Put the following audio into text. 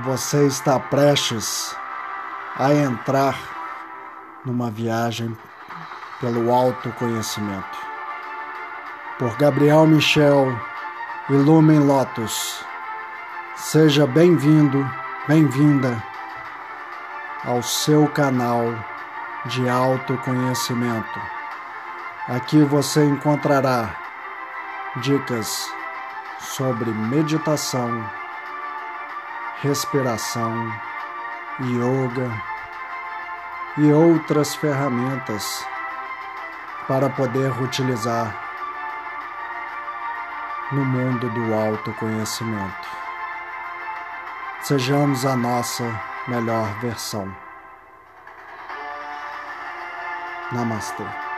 Você está prestes a entrar numa viagem pelo autoconhecimento. Por Gabriel Michel e Lumen Lotus. Seja bem-vindo, bem-vinda ao seu canal de autoconhecimento. Aqui você encontrará dicas sobre meditação respiração, yoga e outras ferramentas para poder utilizar no mundo do autoconhecimento. Sejamos a nossa melhor versão. Namastê.